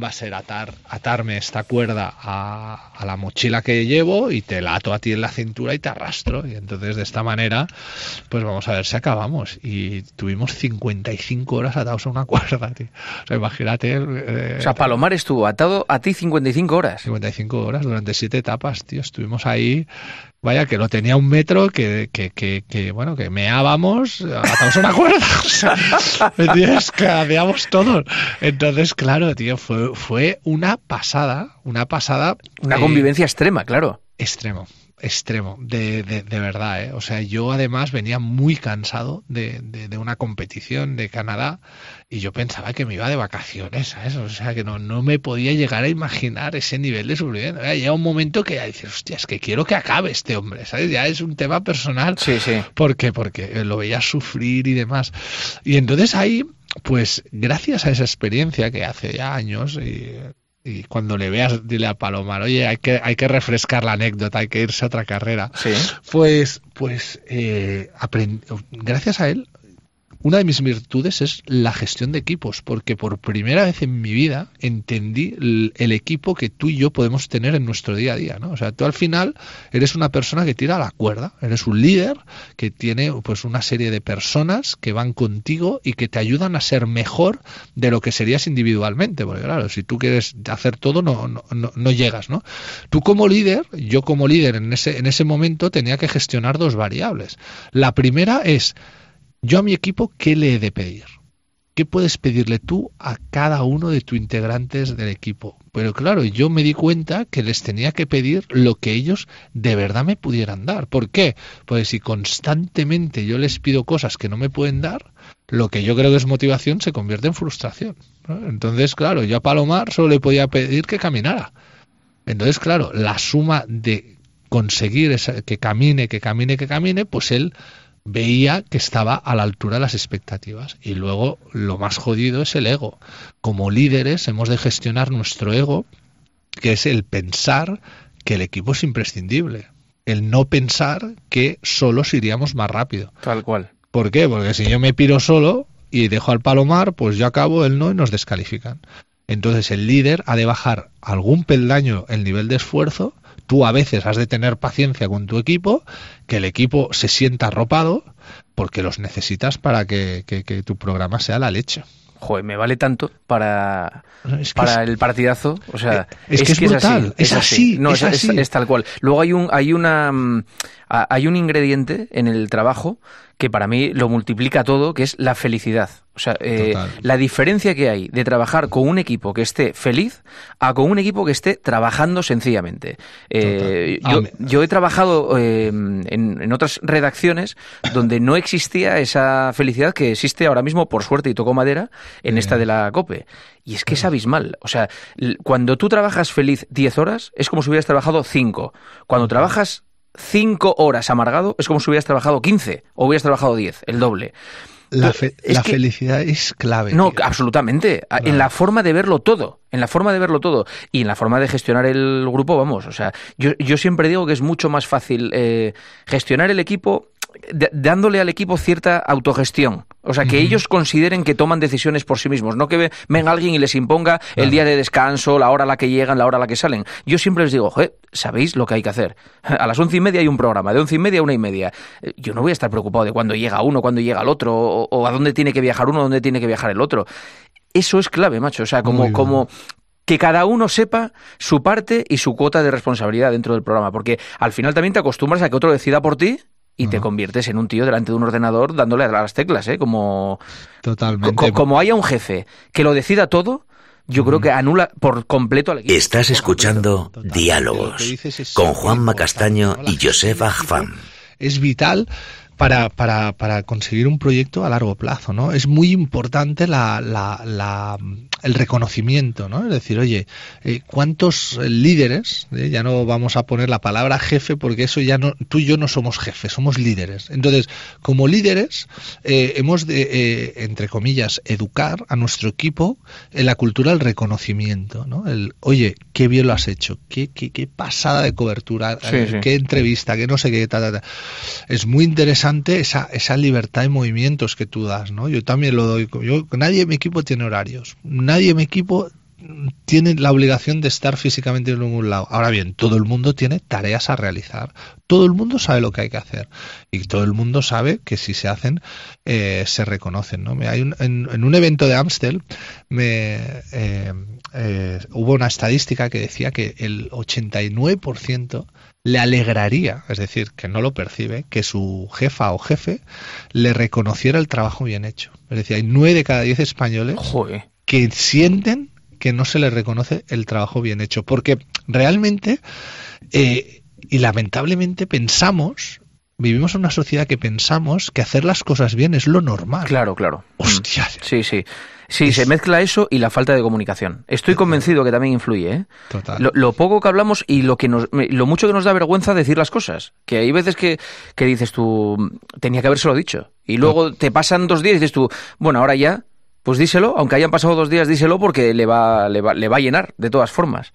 va a ser atar, atarme esta cuerda a, a la mochila que llevo y te la ato a ti en la cintura y te arrastro. Y entonces, de esta manera, pues vamos a ver se acabamos y tuvimos 55 horas atados a una cuerda, tío. O sea, imagínate. Eh, o sea, Palomar estuvo atado a ti 55 horas. 55 horas durante siete etapas, tío. Estuvimos ahí vaya, que lo tenía un metro, que, que, que, que bueno, que meábamos, atados a una cuerda. O sea, Que hacíamos todo. Entonces, claro, tío, fue, fue una pasada, una pasada. Una convivencia extrema, claro. Extremo extremo, de, de, de, verdad. ¿eh? O sea, yo además venía muy cansado de, de, una competición de Canadá y yo pensaba que me iba de vacaciones, ¿sabes? O sea, que no, no me podía llegar a imaginar ese nivel de sufrimiento. Llega un momento que ya dices, hostia, es que quiero que acabe este hombre, ¿sabes? Ya es un tema personal. Sí, sí. ¿Por qué? Porque lo veía sufrir y demás. Y entonces ahí pues gracias a esa experiencia que hace ya años, y y cuando le veas, dile a Palomar, oye, hay que, hay que refrescar la anécdota, hay que irse a otra carrera. Sí. Pues, pues eh, gracias a él una de mis virtudes es la gestión de equipos, porque por primera vez en mi vida entendí el, equipo que tú y yo podemos tener en nuestro día a día, ¿no? O sea, tú al final eres una persona que tira la cuerda, eres un líder que tiene pues una serie de personas que van contigo y que te ayudan a ser mejor de lo que serías individualmente, porque claro, si tú quieres hacer todo no, no, no, no llegas, ¿no? Tú como líder, yo como líder en ese, en ese momento tenía que gestionar dos variables. La primera es yo a mi equipo, ¿qué le he de pedir? ¿Qué puedes pedirle tú a cada uno de tus integrantes del equipo? Pero claro, yo me di cuenta que les tenía que pedir lo que ellos de verdad me pudieran dar. ¿Por qué? Pues si constantemente yo les pido cosas que no me pueden dar, lo que yo creo que es motivación se convierte en frustración. Entonces, claro, yo a Palomar solo le podía pedir que caminara. Entonces, claro, la suma de conseguir que camine, que camine, que camine, pues él veía que estaba a la altura de las expectativas. Y luego lo más jodido es el ego. Como líderes hemos de gestionar nuestro ego, que es el pensar que el equipo es imprescindible. El no pensar que solos iríamos más rápido. Tal cual. ¿Por qué? Porque si yo me piro solo y dejo al palomar, pues yo acabo el no y nos descalifican. Entonces el líder ha de bajar algún peldaño el nivel de esfuerzo tú a veces has de tener paciencia con tu equipo, que el equipo se sienta arropado, porque los necesitas para que, tu programa sea la leche. Joder, me vale tanto para, para el partidazo. O sea, es, que es, brutal, es así, no, es, así. es, tal cual. Luego hay un, hay una, mm, hay un ingrediente en el trabajo que para mí lo multiplica todo, que es la felicidad. O sea, eh, la diferencia que hay de trabajar con un equipo que esté feliz a con un equipo que esté trabajando sencillamente. Eh, yo, he trabajado eh, en, otras redacciones donde no existía esa felicidad que existe ahora mismo, por suerte, y tocó madera, en esta de la COPE. Y es que es abismal. O sea, cuando tú trabajas feliz 10 horas, es como si hubieras trabajado 5. Cuando trabajas cinco horas amargado es como si hubieras trabajado 15 o hubieras trabajado 10, el doble. La, felicidad es clave. No, absolutamente. En la forma de verlo todo. En la forma de verlo todo. Y en la forma de gestionar el grupo, vamos. O sea, yo, yo siempre digo que es mucho más fácil eh, gestionar el equipo dándole al equipo cierta autogestión. O sea, que ellos consideren que toman decisiones por sí mismos, no que venga alguien y les imponga el día de descanso, la hora a la que llegan, la hora a la que salen. Yo siempre les digo, ¿sabéis lo que hay que hacer? A las once y media hay un programa, de once y media a una y media. Yo no voy a estar preocupado de cuándo llega uno, cuándo llega el otro, o, a dónde tiene que viajar uno, dónde tiene que viajar el otro. Eso es clave, macho. O sea, como, como que cada uno sepa su parte y su cuota de responsabilidad dentro del programa, porque al final también te acostumbras a que otro decida por ti y te conviertes en un tío delante de un ordenador dándole a las teclas, ¿eh? Como, Totalmente. como haya un jefe que lo decida todo, yo creo que anula por completo al equipo. Estás escuchando Diálogos con Juan Macastaño y Josef Agfam. Es vital para, para, para, conseguir un proyecto a largo plazo, ¿no? Es muy importante la, la, la, el reconocimiento, ¿no? Es decir, oye, eh, ¿cuántos líderes, eh, ya no vamos a poner la palabra jefe porque eso ya no, tú y yo no somos jefes, somos líderes. Entonces, como líderes, eh, hemos de, entre comillas, educar a nuestro equipo en la cultura del reconocimiento, ¿no? El, oye, qué bien lo has hecho, qué, qué, qué pasada de cobertura, qué entrevista, qué no sé qué, Es muy interesante esa, esa libertad de movimientos que tú das, ¿no? Yo también lo doy, yo, nadie en mi equipo tiene horarios, nadie en mi equipo tienen la obligación de estar físicamente en ningún lado. Ahora bien, todo el mundo tiene tareas a realizar. Todo el mundo sabe lo que hay que hacer. Y todo el mundo sabe que si se hacen, eh, se reconocen. ¿no? Hay en, un evento de Amstel me, eh, eh, hubo una estadística que decía que el 89% le alegraría, es decir, que no lo percibe, que su jefa o jefe le reconociera el trabajo bien hecho. Es decir, hay 9 de cada 10 españoles que sienten que no se les reconoce el trabajo bien hecho. Porque realmente, eh, y lamentablemente, pensamos, vivimos en una sociedad que pensamos que hacer las cosas bien es lo normal. Claro, claro. Hostia. Sí, sí. Sí, se mezcla eso y la falta de comunicación. Estoy convencido que también influye. ¿eh? Total. Lo, poco que hablamos y lo, que nos, lo mucho que nos da vergüenza decir las cosas. Que hay veces que, que dices tú, tenía que habérselo dicho. Y luego te pasan dos días y dices tú, bueno, ahora ya, pues díselo, aunque hayan pasado dos días, díselo porque le va, le va, le va a llenar de todas formas.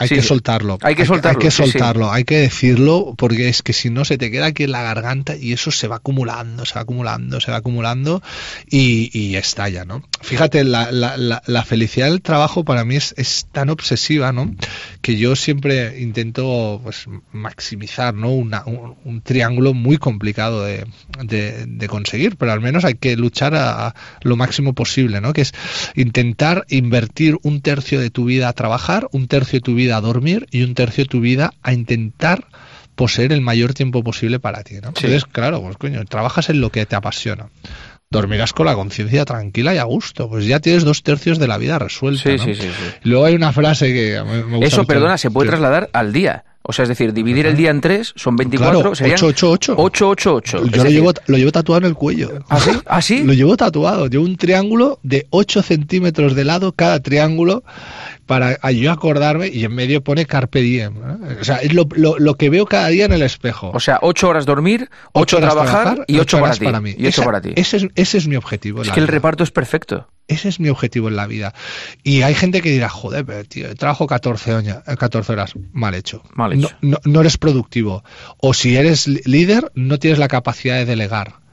Hay que soltarlo. Hay que soltarlo. Hay que soltarlo, hay que decirlo, porque es que si no se te queda aquí en la garganta y eso se va acumulando, se va acumulando, se va acumulando y, estalla, ¿no? Fíjate, la, la, la, felicidad del trabajo para mí es, es, tan obsesiva, ¿no? Que yo siempre intento pues, maximizar, ¿no? Una, un, triángulo muy complicado de, de, conseguir, pero al menos hay que luchar a, lo máximo posible, ¿no? Que es intentar invertir un tercio de tu vida a trabajar, un tercio de tu vida a dormir y un tercio de tu vida a intentar poseer el mayor tiempo posible para ti. ¿no? Entonces, claro, pues coño, trabajas en lo que te apasiona. Dormirás con la conciencia tranquila y a gusto. Pues ya tienes dos tercios de la vida resuelta. Sí, sí, sí, Luego hay una frase que me gusta Eso, perdona, se puede trasladar al día. O sea, es decir, dividir el día en tres, son 24, claro, serían 8, 8, 8. Yo lo, llevo, lo llevo tatuado en el cuello. ¿Ah, sí? ¿Ah, sí? Lo llevo tatuado. Llevo un triángulo de 8 centímetros de lado cada triángulo para yo acordarme y en medio pone carpe diem. O sea, es lo, lo, que veo cada día en el espejo. O sea, ocho horas dormir, ocho, horas trabajar, y ocho, horas para, mí. Y para ti. Ese es, ese es mi objetivo. Es que el reparto es perfecto. Ese es mi objetivo en la vida. Y hay gente que dirá, joder, pero tío, trabajo 14, 14 horas. Mal hecho. Mal hecho. No, no eres productivo. O si eres líder, no tienes la capacidad de delegar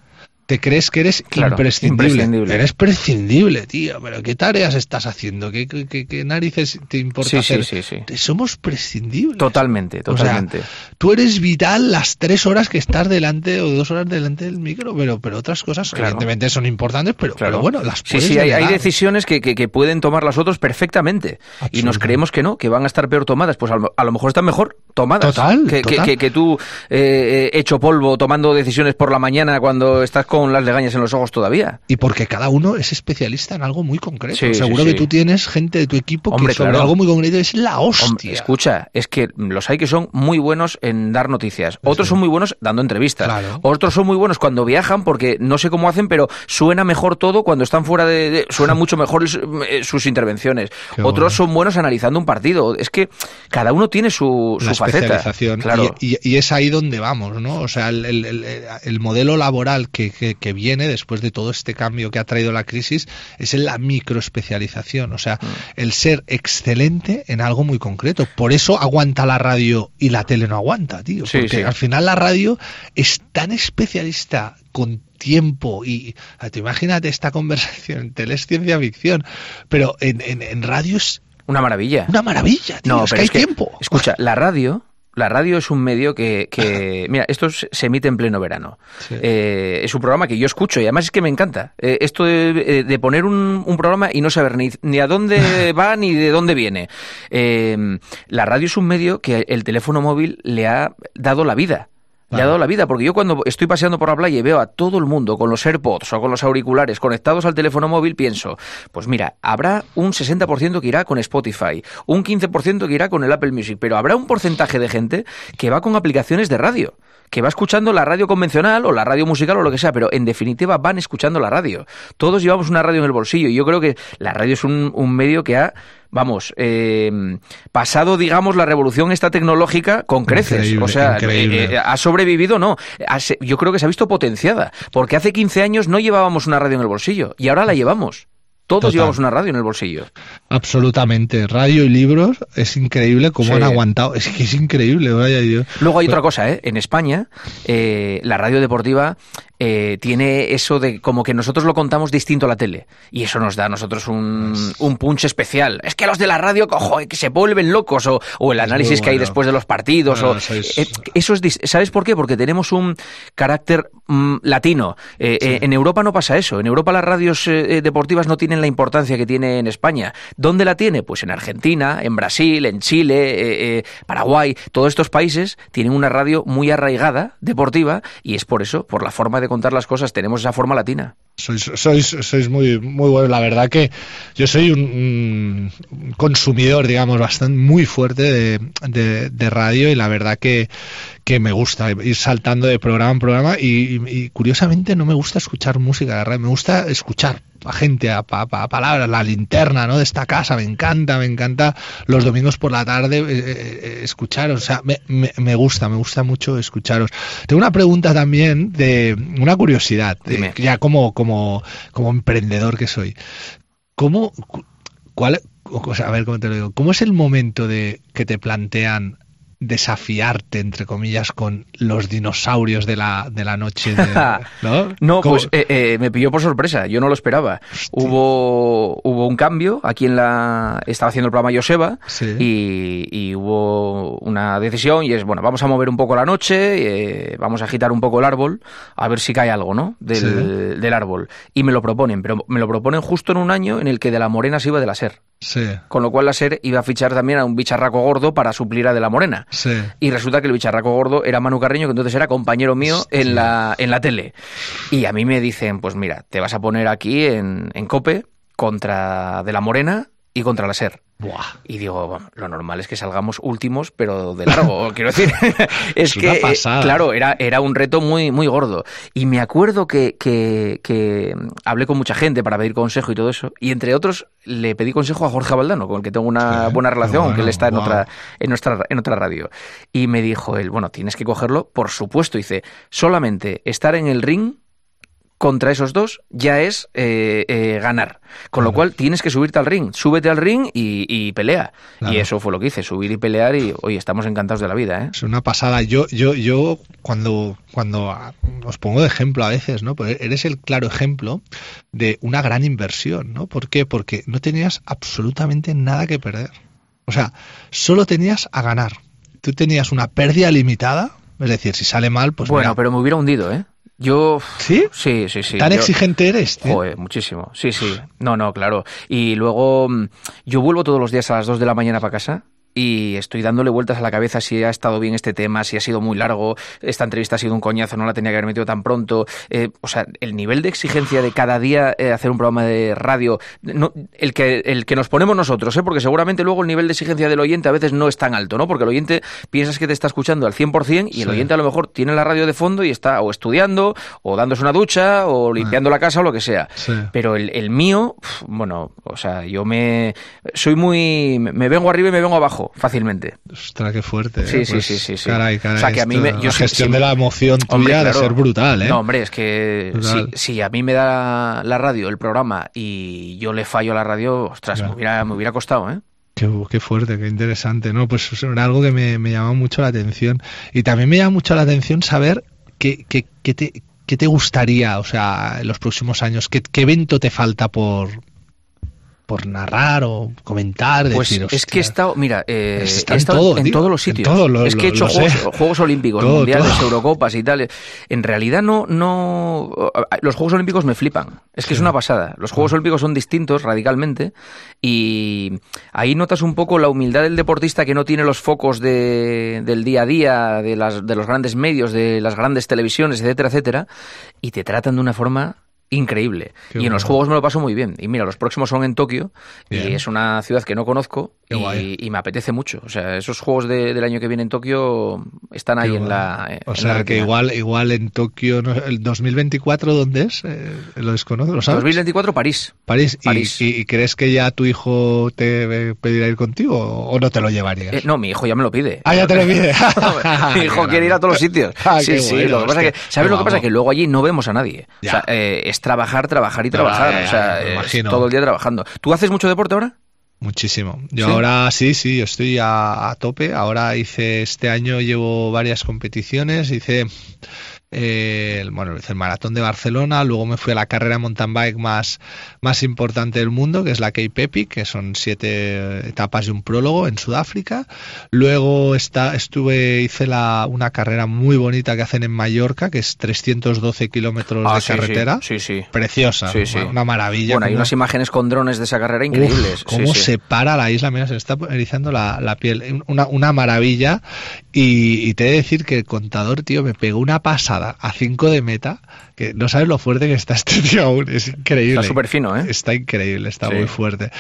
te crees que eres imprescindible. Eres prescindible, tío. Pero ¿qué tareas estás haciendo? ¿Qué, qué, narices te importa hacer? Sí, sí, Somos prescindibles. Totalmente, totalmente. tú eres vital las tres horas que estás delante o dos horas delante del micro, pero, pero otras cosas evidentemente son importantes, pero, pero bueno, las puedes Sí, sí, hay, decisiones que, que, pueden tomar las otras perfectamente. Y nos creemos que no, que van a estar peor tomadas. Pues a lo, mejor están mejor tomadas. Total. Que, que, tú, eh, hecho polvo, tomando decisiones por la mañana cuando estás con con las legañas en los ojos todavía. Y porque cada uno es especialista en algo muy concreto. Seguro que tú tienes gente de tu equipo que sobre algo muy concreto es la hostia. escucha, es que los hay que son muy buenos en dar noticias. Otros son muy buenos dando entrevistas. Otros son muy buenos cuando viajan porque no sé cómo hacen, pero suena mejor todo cuando están fuera de... suena mucho mejor eh, sus intervenciones. Otros son buenos analizando un partido. Es que cada uno tiene su, su faceta. Claro. Y, es ahí donde vamos, ¿no? O sea, el, modelo laboral que que, viene después de todo este cambio que ha traído la crisis es en la microespecialización, o sea, mm. el ser excelente en algo muy concreto. Por eso aguanta la radio y la tele no aguanta, tío. porque al final la radio es tan especialista con tiempo y imagínate esta conversación en tele es ciencia ficción, pero en, en, radio es una maravilla. Una maravilla, tío. No, es que hay tiempo. Escucha, la radio la radio es un medio que, que mira, esto se emite en pleno verano. Eh, es un programa que yo escucho y además es que me encanta. Eh, esto de, de poner un, un, programa y no saber ni, ni a dónde va ni de dónde viene. Eh, la radio es un medio que el teléfono móvil le ha dado la vida le ha dado la vida, porque yo cuando estoy paseando por la playa y veo a todo el mundo con los AirPods o con los auriculares conectados al teléfono móvil, pienso, pues mira, habrá un 60% que irá con Spotify, un 15% que irá con el Apple Music, pero habrá un porcentaje de gente que va con aplicaciones de radio que va escuchando la radio convencional o la radio musical o lo que sea, pero en definitiva van escuchando la radio. Todos llevamos una radio en el bolsillo y yo creo que la radio es un, medio que ha vamos, eh, pasado, digamos, la revolución esta tecnológica con creces. o sea, eh, eh, ha sobrevivido, no. yo creo que se ha visto potenciada, porque hace 15 años no llevábamos una radio en el bolsillo y ahora la llevamos. Todos llevamos una radio en el bolsillo. Absolutamente. Radio y libros, es increíble cómo han aguantado. Es que es increíble, vaya Luego hay otra cosa, ¿eh? En España, eh, la radio deportiva eh, tiene eso de como que nosotros lo contamos distinto a la tele. Y eso nos da a nosotros un, un punch especial. Es que los de la radio, cojo, que se vuelven locos. O, o el análisis que hay después de los partidos. Bueno, o, sois- eh, eso es, dis- ¿Sabes por qué? Porque tenemos un carácter mm, latino. Eh, eh, en Europa no pasa eso. En Europa las radios eh, eh, deportivas no tienen la importancia que tiene en España. ¿Dónde la tiene? Pues en Argentina, en Brasil, en Chile, eh, eh, Paraguay. Todos estos países tienen una radio muy arraigada, deportiva, y es por eso, por la forma de contar las cosas, tenemos esa forma latina. Sois, sois, sois muy, muy bueno. La verdad que yo soy un, un consumidor, digamos, bastante muy fuerte de, de- de radio y la verdad que, que me gusta ir saltando de programa en programa y, curiosamente no me gusta escuchar música de radio, me gusta escuchar a gente, a, pa- pa- palabras, la linterna ¿no? de esta casa, me encanta, me encanta los domingos por la tarde eh, eh, escucharos, o sea, me, me- me gusta, me gusta mucho escucharos. Tengo una pregunta también de una curiosidad, ya como, como, como emprendedor que soy. ¿Cómo, cu- cuál, o sea, a ver cómo te lo digo, cómo es el momento de que te plantean desafiarte, entre comillas, con los dinosaurios de la, de la noche? de- ¿No? No, ¿Cómo- pues eh, eh, me pilló por sorpresa, yo no lo esperaba. Hubo, hubo un cambio, aquí en la... Estaba haciendo el programa Joseba Sí. y, y hubo una decisión y es, bueno, vamos a mover un poco la noche, eh, vamos a agitar un poco el árbol, a ver si cae algo, ¿no? Del, del árbol. Y me lo proponen, pero me lo proponen justo en un año en el que De La Morena se iba de la SER. Sí, Con lo cual la SER iba a fichar también a un bicharraco gordo para suplir a De La Morena. sí. Y resulta que el bicharraco gordo era Manu Carreño, que entonces era compañero mío en la, en la tele. Y a mí me dicen, pues mira, te vas a poner aquí en, en Cope contra De La Morena y contra la SER. Buah. Y digo, bueno, lo normal es que salgamos últimos, pero de largo, quiero decir. es, Es que, una eh, claro, era, era un reto muy, muy gordo. Y me acuerdo que, que, que hablé con mucha gente para pedir consejo y todo eso. Y entre otros, le pedí consejo a Jorge Valdano, con el que tengo una Sí, buena relación, bueno, que él está en, otra, en, nuestra, en otra radio. Y me dijo él, bueno, tienes que cogerlo, por supuesto. Dice, solamente estar en el ring contra esos dos ya es eh, eh, ganar. Con lo cual tienes que subirte al ring. Súbete al ring y, y pelea. Claro. Y eso fue lo que hice, subir y pelear y hoy estamos encantados de la vida. ¿eh? Es una pasada. Yo, yo, yo cuando, cuando ah, os pongo de ejemplo a veces, ¿no? Pues eres el claro ejemplo de una gran inversión, ¿no? ¿Por qué? Porque no tenías absolutamente nada que perder. O sea, solo tenías a ganar. Tú tenías una pérdida limitada, es decir, si sale mal, pues bueno, mira. pero me hubiera hundido, ¿eh? Yo... ¿Sí? Sí, sí, sí. ¿Tan yo- exigente eres? Joder, muchísimo. Sí, sí. No, no, claro. Y luego mm, yo vuelvo todos los días a las 2 de la mañana para casa y estoy dándole vueltas a la cabeza si ha estado bien este tema, si ha sido muy largo, esta entrevista ha sido un coñazo, no la tenía que haber metido tan pronto. Eh, o sea, el nivel de exigencia de cada día eh, hacer un programa de radio, no, el, que, el que nos ponemos nosotros, ¿eh? porque seguramente luego el nivel de exigencia del oyente a veces no es tan alto, ¿no? Porque el oyente piensas que te está escuchando al 100% y el oyente a lo mejor tiene la radio de fondo y está o estudiando, o dándose una ducha, o limpiando la casa, o lo que sea. Sí. Pero el, el mío, bueno, o sea, yo me. Soy muy. Me vengo arriba y me vengo abajo fácilmente. Ostras, qué fuerte. ¿eh? Sí, sí, Pues, sí, sí, sí. Caray, caray. O sea, que a mí me- yo la sí- gestión sí- de la emoción tuya Hombre, de ser brutal, ¿eh? No, hombre, es que si, a mí me da la radio, el programa, y yo le fallo a la radio, ostras, me, hubiera, me hubiera costado, ¿eh? Qué, qué fuerte, qué interesante, ¿no? Pues era algo que me, me llama mucho la atención. Y también me llama mucho la atención saber qué, qué, qué te, qué te gustaría, o sea, en los próximos años, qué, qué evento te falta por, por narrar o comentar. Pues decir, es que he "Hostia, estado, mira, eh, he estado todo, en todos los sitios. todo, lo- es que he hecho juegos. Juegos Olímpicos, Todo, Mundiales. Eurocopas y tal. En realidad no, no, los Juegos Olímpicos me flipan. Es que es una pasada. Los Juegos Olímpicos son distintos radicalmente y ahí notas un poco la humildad del deportista que no tiene los focos de, del día a día, de, las, de los grandes medios, de las grandes televisiones, etcétera, etcétera, y te tratan de una forma increíble. Qué y en los juegos me lo paso muy bien. Y mira, los próximos son en Tokio Bien. y es una ciudad que no conozco y, y me apetece mucho. O sea, esos juegos de- del año que viene en Tokio están ahí en la. en O la sea, que igual, igual en Tokio, ¿no? ¿el 2024 dónde es? Eh, ¿Lo desconozco? ¿Lo sabes? 2024 París. París. ¿Y, París. y- y crees que ya tu hijo te pedirá ir contigo o no te lo llevarías? Eh, no, mi hijo ya me lo pide. Ah, ya te lo pide. mi hijo quiere ir a todos los sitios. Ah, sí, sí. bueno, lo que pasa que, ¿sabes lo que pasa? guapo. Que luego allí no vemos a nadie. Ya. O sea, eh, es trabajar, trabajar y trabajar. ya, o sea, es todo el día trabajando. ¿Tú haces mucho deporte ahora? Muchísimo. Yo ¿Sí? ahora sí, sí, yo estoy a, a tope. Ahora hice este año llevo varias competiciones. Hice eh, el, bueno, el maratón de Barcelona, luego me fui a la carrera mountain bike más, más importante del mundo, que es la Cape Epic, que son siete etapas y un prólogo en Sudáfrica. Luego está, estuve, hice la, una carrera muy bonita que hacen en Mallorca, que es 312 kilómetros Ah, de sí, carretera. Sí, sí. sí. Preciosa, una maravilla. Bueno, hay Cómo- unas imágenes con drones de esa carrera Uf, increíbles. cómo sí, sí. se para la isla, mira, se está erizando la, la piel. Una, una maravilla. Y, y te he de decir que el contador, tío, me pegó una pasada a 5 de meta, que no sabes lo fuerte que está este tío aún, es increíble. Está súper fino, ¿eh? Está increíble, está Sí. muy fuerte.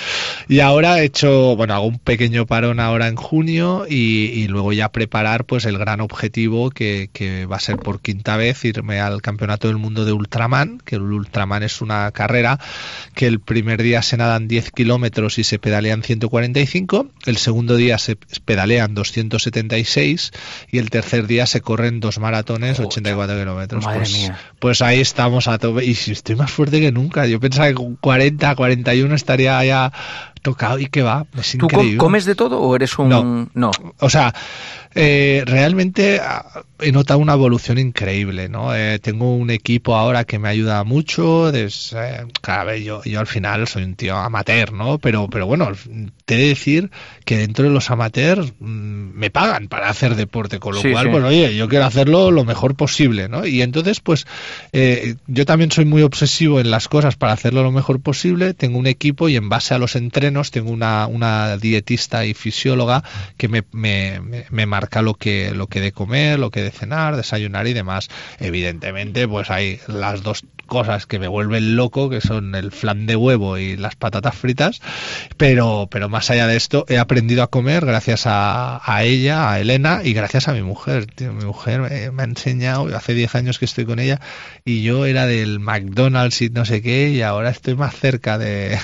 Y ahora he hecho, bueno, hago un pequeño parón ahora en junio y, y luego ya preparar pues el gran objetivo que, que va a ser por quinta vez irme al Campeonato del Mundo de Ultraman, que el Ultraman es una carrera que el primer día se nadan 10 kilómetros y se pedalean 145, el segundo día se pedalean 276 y el tercer día se corren dos maratones 84 kilómetros. Madre pues, mía. Pues ahí estamos a tope y si estoy más fuerte que nunca. Yo pensaba que con 40, 41 estaría ya tocado y que va, es ¿Tú increíble. comes de todo o eres un...? No. no. O sea, eh, realmente ah, he notado una evolución increíble, ¿no? Eh, tengo un equipo ahora que me ayuda mucho. des- eh, claro, a ver, yo, yo al final soy un tío amateur, ¿no? Pero, pero bueno, te he de decir que dentro de los amateurs mm, me pagan para hacer deporte, con lo Sí, cual, sí. pues oye, yo quiero hacerlo lo mejor posible, ¿no? Y entonces, pues, yo también soy muy obsesivo en las cosas para hacerlo lo mejor posible. Tengo un equipo y en base a los entrenos tengo una, una dietista y fisióloga que me, me, me- marca lo que, lo que de comer, lo que de cenar, desayunar y demás. Evidentemente, pues hay las dos cosas que me vuelven loco, que son el flan de huevo y las patatas fritas, pero, pero más allá de esto, he aprendido a comer gracias a, ella, a Elena, y gracias a mi mujer. mi mujer me, me ha enseñado, hace 10 años que estoy con ella, y yo era del McDonald's y no sé qué, y ahora estoy más cerca de,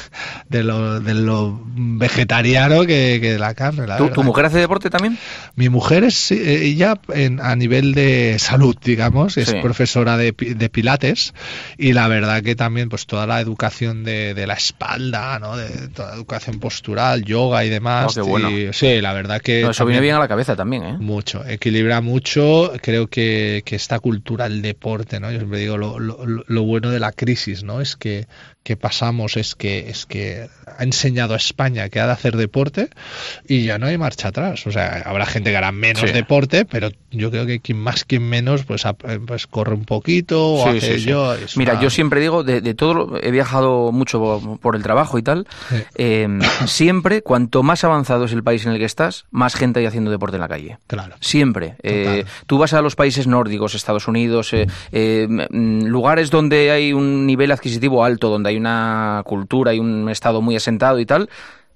de, lo, de lo vegetariano que, la carne. La ¿Tu, mujer hace deporte también? Mi mujer es eh, ella en- a nivel de salud, digamos, es Sí. profesora de, de pilates y la verdad que también pues toda la educación de, de la espalda, ¿no? De toda la educación postural, yoga y demás. Oh, qué bueno. y- sí, la verdad que No, eso viene bien a la cabeza también, ¿eh? mucho, equilibra mucho, creo que, que esta cultura del deporte, ¿no? Yo siempre digo lo, lo, lo- lo bueno de la crisis, ¿no? Es que, que pasamos, es que, es que ha enseñado a España que ha de hacer deporte y ya no hay marcha atrás. O sea, habrá gente que hará menos Sí. deporte, pero yo creo que quien más, quien menos, pues, ap- pues corre un poquito o Sí, hace sí, yo. Mira, una- yo siempre digo, de, de todo, lo- he viajado mucho por, el trabajo y tal, eh, siempre, cuanto más avanzado es el país en el que estás, más gente hay haciendo deporte en la calle. Claro. Siempre. Eh, tú vas a los países nórdicos, Estados Unidos, eh, eh, mm, lugares donde hay un nivel adquisitivo alto, donde hay una cultura y un estado muy asentado y tal.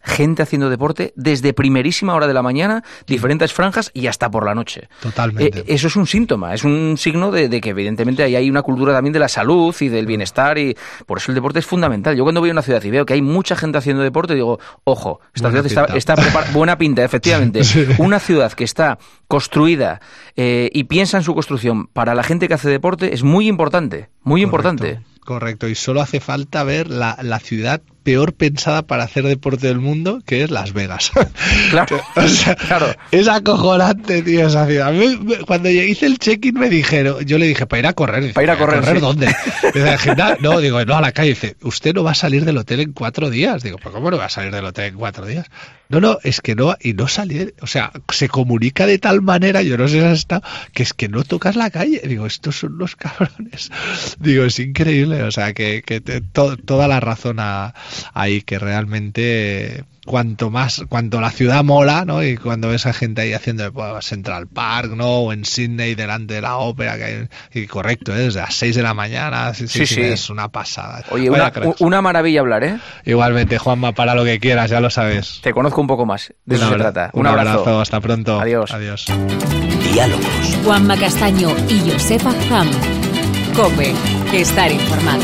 Gente haciendo deporte desde primerísima hora de la mañana, diferentes franjas y hasta por la noche. Totalmente. Eh, eso es un síntoma, es un signo de, de que evidentemente ahí hay una cultura también de la salud y del bienestar y por eso el deporte es fundamental. Yo cuando voy a una ciudad y veo que hay mucha gente haciendo deporte, digo, ojo, esta Buena ciudad está, pinta. está prepar- buena pinta, efectivamente. Sí. Una ciudad que está construida eh, y piensa en su construcción para la gente que hace deporte es muy importante, muy importante. Correcto, y solo hace falta ver la, la ciudad peor pensada para hacer deporte del mundo, que es Las Vegas. Claro, O sea, claro. Es acojonante, tío, esa ciudad. A me- cuando yo hice el check-in me dijeron, yo le dije, para ir a correr. Para ir a correr, sí. dónde? Dice, "Al gimnasio". no, digo, no, a la calle. Dice, usted no va a salir del hotel en cuatro días. Digo, ¿pero cómo no va a salir del hotel en cuatro días? No, no, es que no, y no salir, o sea, se comunica de tal manera, yo no sé si has estado, que es que no tocas la calle. Digo, estos son los cabrones. Digo, es increíble, o sea, que, que te- to- toda la razón a- ahí, que realmente cuanto más, cuanto la ciudad mola, ¿no? Y cuando ves a gente ahí haciendo pues, Central Park, ¿no? O en Sydney delante de la ópera, que hay, y correcto, ¿eh? desde las 6 de la mañana, sí, sí, Sí, sí, sí. es una pasada. Oye, Vaya una, una maravilla hablar, ¿eh? Igualmente, Juanma, para lo que quieras, ya lo sabes. Te conozco un poco más. De eso Un se abra- trata. Un, abrazo. hasta pronto. Adiós. Adiós. Diálogos. Juanma Castaño y Josefa Ham. Cope, estar informado.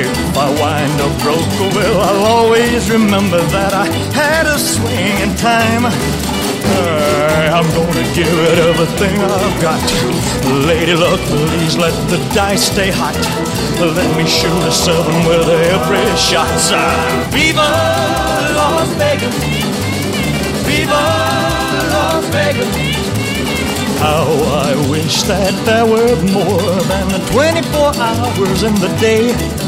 if I wind up broke, well, I'll always remember that I had a swing in time. I'm gonna give it everything I've got. Lady luck, please let the dice stay hot. Let me shoot a seven with every shot. Viva Las Vegas! Viva Las Vegas! How I wish that there were more than 24 hours in the day.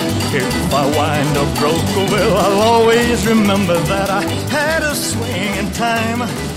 If I wind up broke, well, I'll always remember that I had a swing in time.